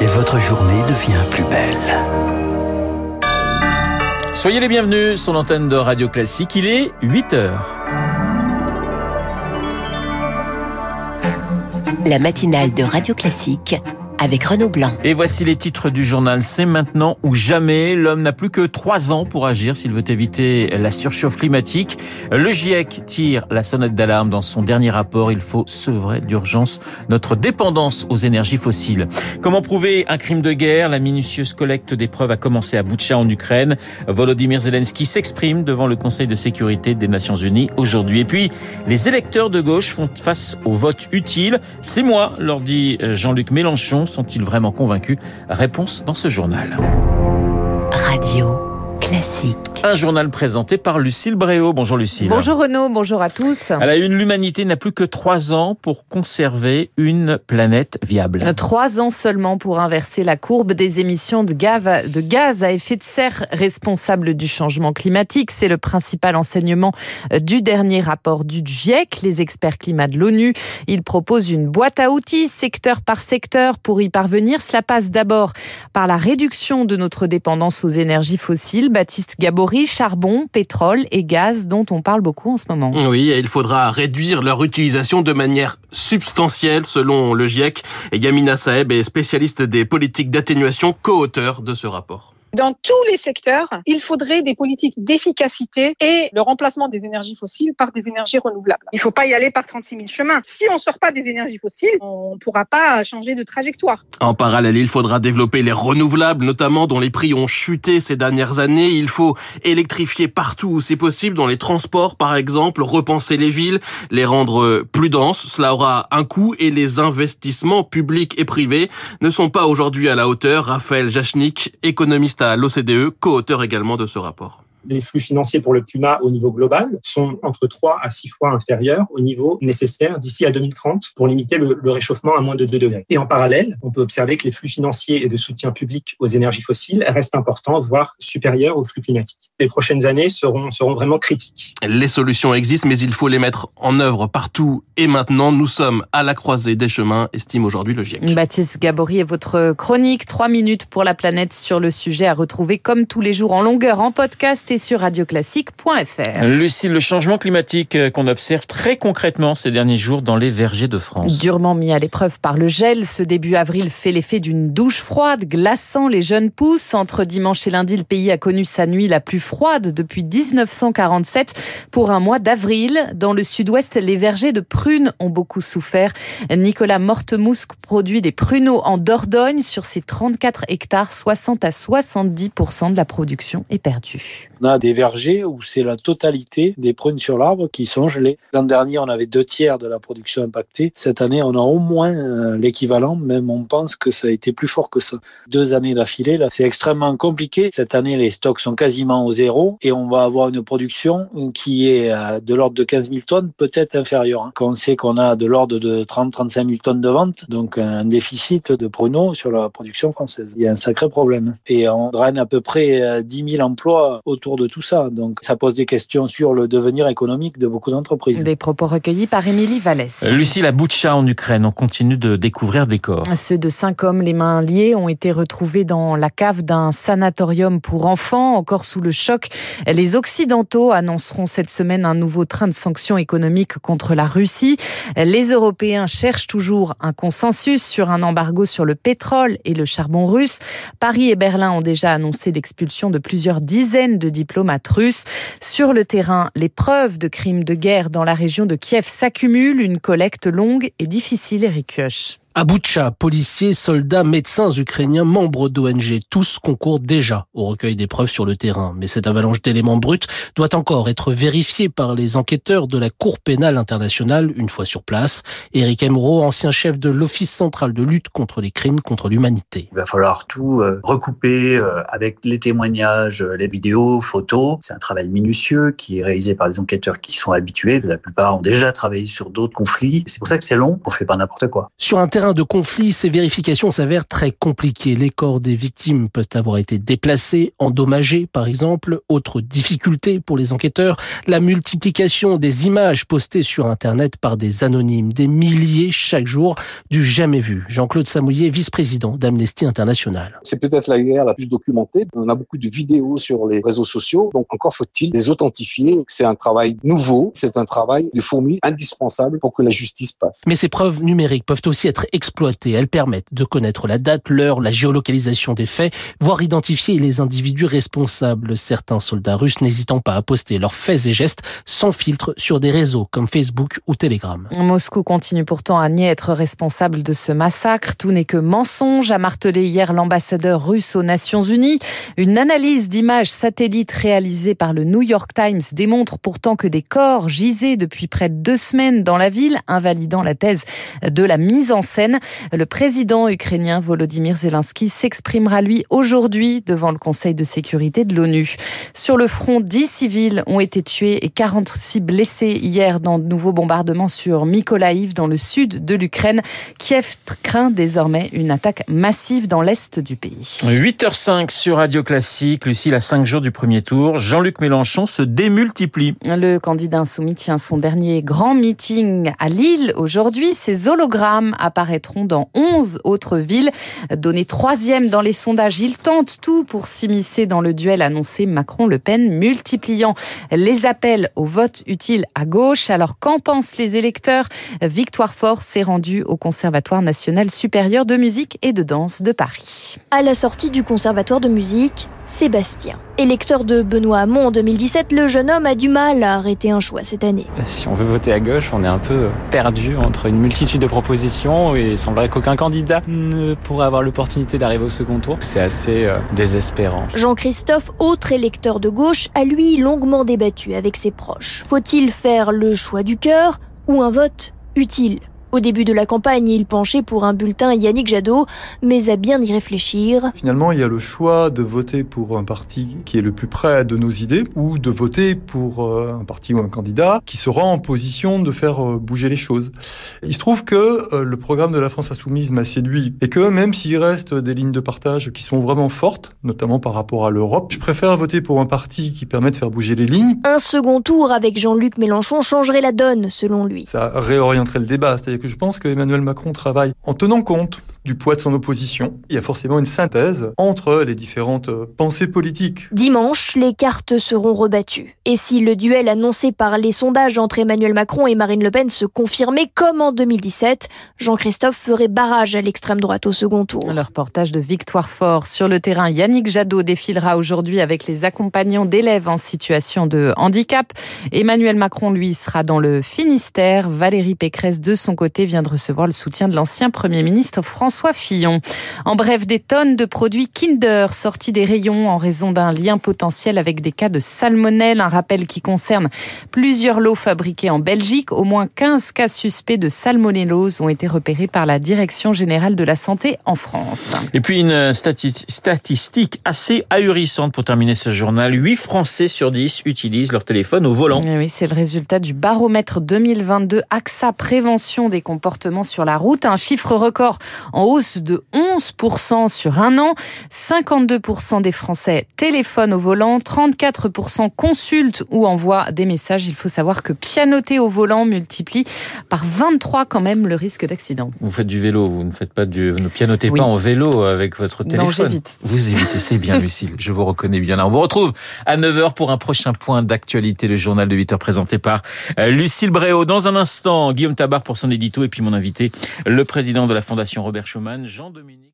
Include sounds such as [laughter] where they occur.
Et votre journée devient plus belle. Soyez les bienvenus sur l'antenne de Radio Classique. Il est 8 heures. La matinale de Radio Classique avec Renaud Blanc. Et voici les titres du journal. C'est maintenant ou jamais. L'homme n'a plus que trois ans pour agir s'il veut éviter la surchauffe climatique. Le GIEC tire la sonnette d'alarme dans son dernier rapport. Il faut sevrer d'urgence notre dépendance aux énergies fossiles. Comment prouver un crime de guerre? La minutieuse collecte des preuves a commencé à Boutcha en Ukraine. Volodymyr Zelensky s'exprime devant le Conseil de sécurité des Nations Unies aujourd'hui. Et puis, les électeurs de gauche font face au vote utile. C'est moi, leur dit Jean-Luc Mélenchon sont-ils vraiment convaincus? Réponse dans ce journal. Radio classique. Un journal présenté par Lucille Bréau. Bonjour Lucille. Bonjour Renaud, bonjour à tous. À la une, l'humanité n'a plus que trois ans pour conserver une planète viable. Trois ans seulement pour inverser la courbe des émissions de gaz à effet de serre responsables du changement climatique. C'est le principal enseignement du dernier rapport du GIEC, les experts climat de l'ONU. Ils proposent une boîte à outils secteur par secteur pour y parvenir. Cela passe d'abord par la réduction de notre dépendance aux énergies fossiles. Baptiste Gabory, charbon, pétrole et gaz dont on parle beaucoup en ce moment. Oui, et il faudra réduire leur utilisation de manière substantielle selon le GIEC. Et Yamina Saeb est spécialiste des politiques d'atténuation, co-auteur de ce rapport. Dans tous les secteurs, il faudrait des politiques d'efficacité et le remplacement des énergies fossiles par des énergies renouvelables. Il ne faut pas y aller par 36 000 chemins. Si on ne sort pas des énergies fossiles, on ne pourra pas changer de trajectoire. En parallèle, il faudra développer les renouvelables, notamment dont les prix ont chuté ces dernières années. Il faut électrifier partout où c'est possible, dans les transports par exemple, repenser les villes, les rendre plus denses. Cela aura un coût et les investissements publics et privés ne sont pas aujourd'hui à la hauteur. Raphaël Jachnik, économiste à l'OCDE, co-auteur également de ce rapport les flux financiers pour le climat au niveau global sont entre 3 à 6 fois inférieurs au niveau nécessaire d'ici à 2030 pour limiter le, réchauffement à moins de 2 degrés. Et en parallèle, on peut observer que les flux financiers et de soutien public aux énergies fossiles restent importants, voire supérieurs aux flux climatiques. Les prochaines années seront, seront vraiment critiques. Les solutions existent, mais il faut les mettre en œuvre partout et maintenant. Nous sommes à la croisée des chemins, estime aujourd'hui le GIEC. Baptiste Gabory et votre chronique 3 minutes pour la planète sur le sujet à retrouver comme tous les jours en longueur en podcast et sur radioclassique.fr. Lucie, le changement climatique euh, qu'on observe très concrètement ces derniers jours dans les vergers de France. Durement mis à l'épreuve par le gel, ce début avril fait l'effet d'une douche froide, glaçant les jeunes pousses. Entre dimanche et lundi, le pays a connu sa nuit la plus froide depuis 1947 pour un mois d'avril. Dans le sud-ouest, les vergers de prunes ont beaucoup souffert. Nicolas Mortemousque produit des pruneaux en Dordogne. Sur ses 34 hectares, 60 à 70% de la production est perdue. A des vergers où c'est la totalité des prunes sur l'arbre qui sont gelées. L'an dernier, on avait deux tiers de la production impactée. Cette année, on a au moins euh, l'équivalent, même on pense que ça a été plus fort que ça. Deux années d'affilée, là, c'est extrêmement compliqué. Cette année, les stocks sont quasiment au zéro et on va avoir une production qui est euh, de l'ordre de 15 000 tonnes, peut-être inférieure. Hein. Quand on sait qu'on a de l'ordre de 30-35 000 tonnes de vente, donc un déficit de pruneaux sur la production française. Il y a un sacré problème. Et on draine à peu près 10 euh, 000 emplois autour de tout ça. Donc ça pose des questions sur le devenir économique de beaucoup d'entreprises. Des propos recueillis par Émilie Vallès. Euh, Lucie, la Boutcha en Ukraine, on continue de découvrir des corps. Ceux de cinq hommes, les mains liées, ont été retrouvés dans la cave d'un sanatorium pour enfants, encore sous le choc. Les Occidentaux annonceront cette semaine un nouveau train de sanctions économiques contre la Russie. Les Européens cherchent toujours un consensus sur un embargo sur le pétrole et le charbon russe. Paris et Berlin ont déjà annoncé l'expulsion de plusieurs dizaines de Sur le terrain, les preuves de crimes de guerre dans la région de Kiev s'accumulent, une collecte longue et difficile, Eric Kioch. À Boutcha, policiers, soldats, médecins ukrainiens, membres d'ONG, tous concourent déjà au recueil des preuves sur le terrain. Mais cette avalanche d'éléments bruts doit encore être vérifiée par les enquêteurs de la Cour pénale internationale une fois sur place. Éric Emeraud, ancien chef de l'Office central de lutte contre les crimes contre l'humanité. Il va falloir tout euh, recouper euh, avec les témoignages, euh, les vidéos, photos. C'est un travail minutieux qui est réalisé par des enquêteurs qui sont habitués. La plupart ont déjà travaillé sur d'autres conflits. C'est pour ça que c'est long. On fait pas n'importe quoi. Sur un terrain terrain de conflit, ces vérifications s'avèrent très compliquées. Les corps des victimes peuvent avoir été déplacés, endommagés par exemple. Autre difficulté pour les enquêteurs, la multiplication des images postées sur Internet par des anonymes, des milliers chaque jour, du jamais vu. Jean-Claude Samouillet, vice-président d'Amnesty International. C'est peut-être la guerre la plus documentée. On a beaucoup de vidéos sur les réseaux sociaux, donc encore faut-il les authentifier. C'est un travail nouveau, c'est un travail de fourmi indispensable pour que la justice passe. Mais ces preuves numériques peuvent aussi être exploitées. Elles permettent de connaître la date, l'heure, la géolocalisation des faits, voire identifier les individus responsables. Certains soldats russes n'hésitant pas à poster leurs faits et gestes sans filtre sur des réseaux comme Facebook ou Telegram. Moscou continue pourtant à nier être responsable de ce massacre. Tout n'est que mensonge, a martelé hier l'ambassadeur russe aux Nations Unies. Une analyse d'images satellites réalisée par le New York Times démontre pourtant que des corps gisaient depuis près de deux semaines dans la ville, invalidant la thèse de la mise en scène. Le président ukrainien Volodymyr Zelensky s'exprimera lui aujourd'hui devant le Conseil de sécurité de l'ONU. Sur le front, 10 civils ont été tués et 46 blessés hier dans de nouveaux bombardements sur Mykolaiv dans le sud de l'Ukraine. Kiev craint désormais une attaque massive dans l'est du pays. 8h05 sur Radio Classique. Lucille, à 5 jours du premier tour, Jean-Luc Mélenchon se démultiplie. Le candidat insoumis tient son dernier grand meeting à Lille aujourd'hui. Ses hologrammes apparaîtront dans 11 autres villes. Donné troisième dans les sondages, il tente tout pour s'immiscer dans le duel annoncé Macron-Le Pen, multipliant les appels au vote utile à gauche. Alors qu'en pensent les électeurs? Victoire Force s'est rendue au Conservatoire national supérieur de musique et de danse de Paris. À la sortie du Conservatoire de musique, Sébastien. Électeur de Benoît Hamon en 2017, le jeune homme a du mal à arrêter un choix cette année. Si on veut voter à gauche, on est un peu perdu entre une multitude de propositions et il semblerait qu'aucun candidat ne pourrait avoir l'opportunité d'arriver au second tour. C'est assez euh, désespérant. Jean-Christophe, autre électeur de gauche, a lui longuement débattu avec ses proches. Faut-il faire le choix du cœur ou un vote utile? Au début de la campagne, il penchait pour un bulletin Yannick Jadot, mais à bien y réfléchir. Finalement, il y a le choix de voter pour un parti qui est le plus près de nos idées ou de voter pour euh, un parti ou un candidat qui sera en position de faire euh, bouger les choses. Il se trouve que euh, le programme de la France Insoumise m'a séduit et que même s'il reste des lignes de partage qui sont vraiment fortes, notamment par rapport à l'Europe, je préfère voter pour un parti qui permet de faire bouger les lignes. Un second tour avec Jean-Luc Mélenchon changerait la donne, selon lui. Ça réorienterait le débat, c'est-à-dire que je pense que Emmanuel Macron travaille en tenant compte du poids de son opposition. Il y a forcément une synthèse entre les différentes pensées politiques. Dimanche, les cartes seront rebattues. Et si le duel annoncé par les sondages entre Emmanuel Macron et Marine Le Pen se confirmait comme en 2017, Jean-Christophe ferait barrage à l'extrême droite au second tour. Le reportage de Victoire Fort sur le terrain. Yannick Jadot défilera aujourd'hui avec les accompagnants d'élèves en situation de handicap. Emmanuel Macron, lui, sera dans le Finistère. Valérie Pécresse, de son côté, vient de recevoir le soutien de l'ancien Premier ministre François Fillon. En bref, des tonnes de produits Kinder sortis des rayons en raison d'un lien potentiel avec des cas de salmonelle. Un rappel qui concerne plusieurs lots fabriqués en Belgique. Au moins 15 cas suspects de salmonellose ont été repérés par la Direction générale de la santé en France. Et puis une statistique assez ahurissante pour terminer ce journal. 8 Français sur 10 utilisent leur téléphone au volant. Et oui, c'est le résultat du baromètre 2022 AXA Prévention des comportements sur la route. Un chiffre record en hausse de 11% sur un an. 52% des Français téléphonent au volant, 34% consultent ou envoient des messages. Il faut savoir que pianoter au volant multiplie par 23 quand même le risque d'accident. Vous faites du vélo, vous ne faites pas du, ne pianotez oui. pas en vélo avec votre téléphone. Non. Vous évitez, c'est bien [laughs] Lucille, je vous reconnais bien là. On vous retrouve à 9h pour un prochain point d'actualité, le journal de 8h présenté par euh, Lucille Bréau. Dans un instant, Guillaume Tabar pour son et puis mon invité, le président de la Fondation Robert Schuman, Jean-Dominique.